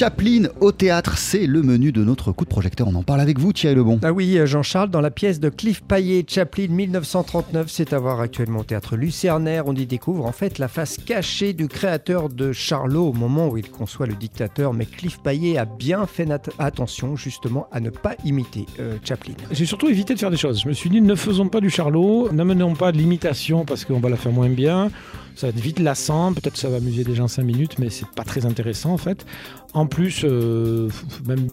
Chaplin au théâtre, c'est le menu de notre coup de projecteur. On en parle avec vous, Thierry Lebon. Ah oui, Jean-Charles, dans la pièce de Cliff Paillet, Chaplin 1939, c'est à voir actuellement au théâtre Lucernaire. On y découvre en fait la face cachée du créateur de Charlot au moment où il conçoit le dictateur. Mais Cliff Paillet a bien fait attention justement à ne pas imiter euh, Chaplin. J'ai surtout évité de faire des choses. Je me suis dit, ne faisons pas du Charlot, n'amenons pas de l'imitation parce qu'on va la faire moins bien. Ça va être vite lassant, peut-être ça va amuser des gens 5 minutes, mais c'est pas très intéressant en fait. En plus, euh, même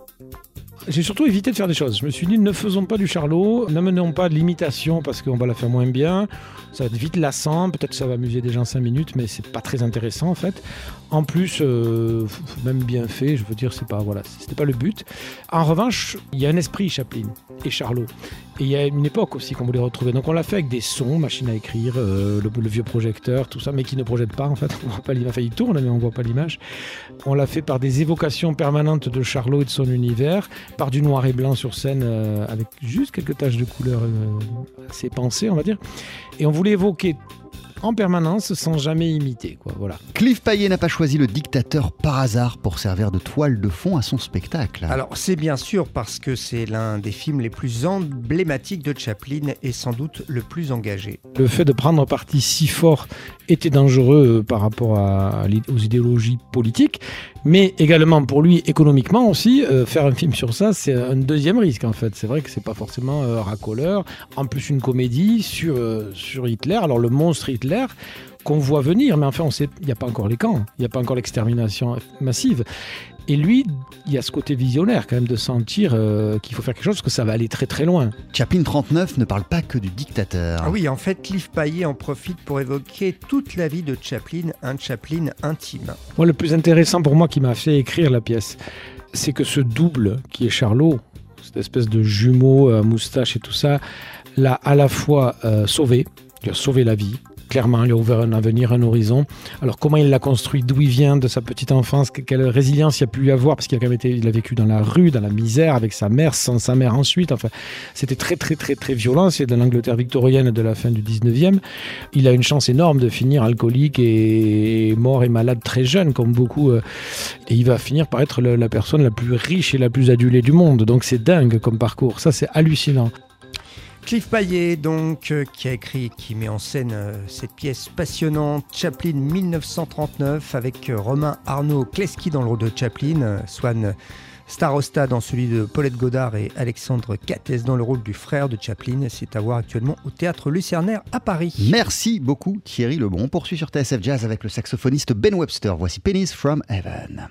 j'ai surtout évité de faire des choses. Je me suis dit, ne faisons pas du charlot, n'amenons pas de l'imitation parce qu'on va la faire moins bien. Ça va être vite lassant, peut-être ça va amuser des gens 5 minutes, mais c'est pas très intéressant en fait. En plus, euh, même bien fait, je veux dire, c'est pas voilà, c'était pas le but. En revanche, il y a un esprit Chaplin et Charlot. Il y a une époque aussi qu'on voulait retrouver. Donc on l'a fait avec des sons, machine à écrire, euh, le, vieux projecteur, tout ça, mais qui ne projette pas en fait. On voit pas l'image. Enfin, il tourne, mais on voit pas l'image. On l'a fait par des évocations permanentes de Charlot et de son univers, par du noir et blanc sur scène, euh, avec juste quelques taches de couleur euh, assez pensées, on va dire. Et on voulait évoquer en permanence sans jamais imiter. Quoi, voilà. Cliff Payet n'a pas choisi le dictateur par hasard pour servir de toile de fond à son spectacle. Alors c'est bien sûr parce que c'est l'un des films les plus emblématiques de Chaplin et sans doute le plus engagé. Le fait de prendre parti si fort était dangereux euh, par rapport à, aux idéologies politiques, mais également pour lui économiquement aussi, euh, faire un film sur ça, c'est un deuxième risque en fait. C'est vrai que c'est pas forcément euh, racoleur. En plus une comédie sur, sur Hitler. Alors le monstre Hitler qu'on voit venir, mais enfin, on sait, il n'y a pas encore les camps, il n'y a pas encore l'extermination massive. Et lui, il y a ce côté visionnaire quand même de sentir euh, qu'il faut faire quelque chose parce que ça va aller très très loin. Chaplin 39 ne parle pas que du dictateur. Ah oui, en fait, Cliff Paillet en profite pour évoquer toute la vie de Chaplin, un Chaplin intime. Moi, le plus intéressant pour moi qui m'a fait écrire la pièce, c'est que ce double qui est Charlot, cette espèce de jumeau à moustache et tout ça, l'a à la fois euh, sauvé, il a sauvé la vie, clairement, il a ouvert un avenir, un horizon. Alors, comment il l'a construit, d'où il vient, de sa petite enfance, quelle résilience il a pu y avoir, parce qu'il a quand même été, il a vécu dans la rue, dans la misère, avec sa mère, sans sa mère ensuite. Enfin, c'était très, très, très, très violent. C'est de l'Angleterre victorienne de la fin du 19e. Il a une chance énorme de finir alcoolique et mort et malade très jeune, comme beaucoup. Euh, et il va finir par être la personne la plus riche et la plus adulée du monde. Donc, c'est dingue comme parcours. Ça, c'est hallucinant. Cliff Paillet, donc, euh, qui a écrit, qui met en scène euh, cette pièce passionnante, Chaplin 1939, avec euh, Romain Arnaud Kleski dans le rôle de Chaplin, Swan Starosta dans celui de Paulette Godard et Alexandre Cates dans le rôle du frère de Chaplin. C'est à voir actuellement au théâtre Lucernaire à Paris. Merci beaucoup Thierry Lebon. On poursuit sur TSF Jazz avec le saxophoniste Ben Webster. Voici Pennies from Heaven.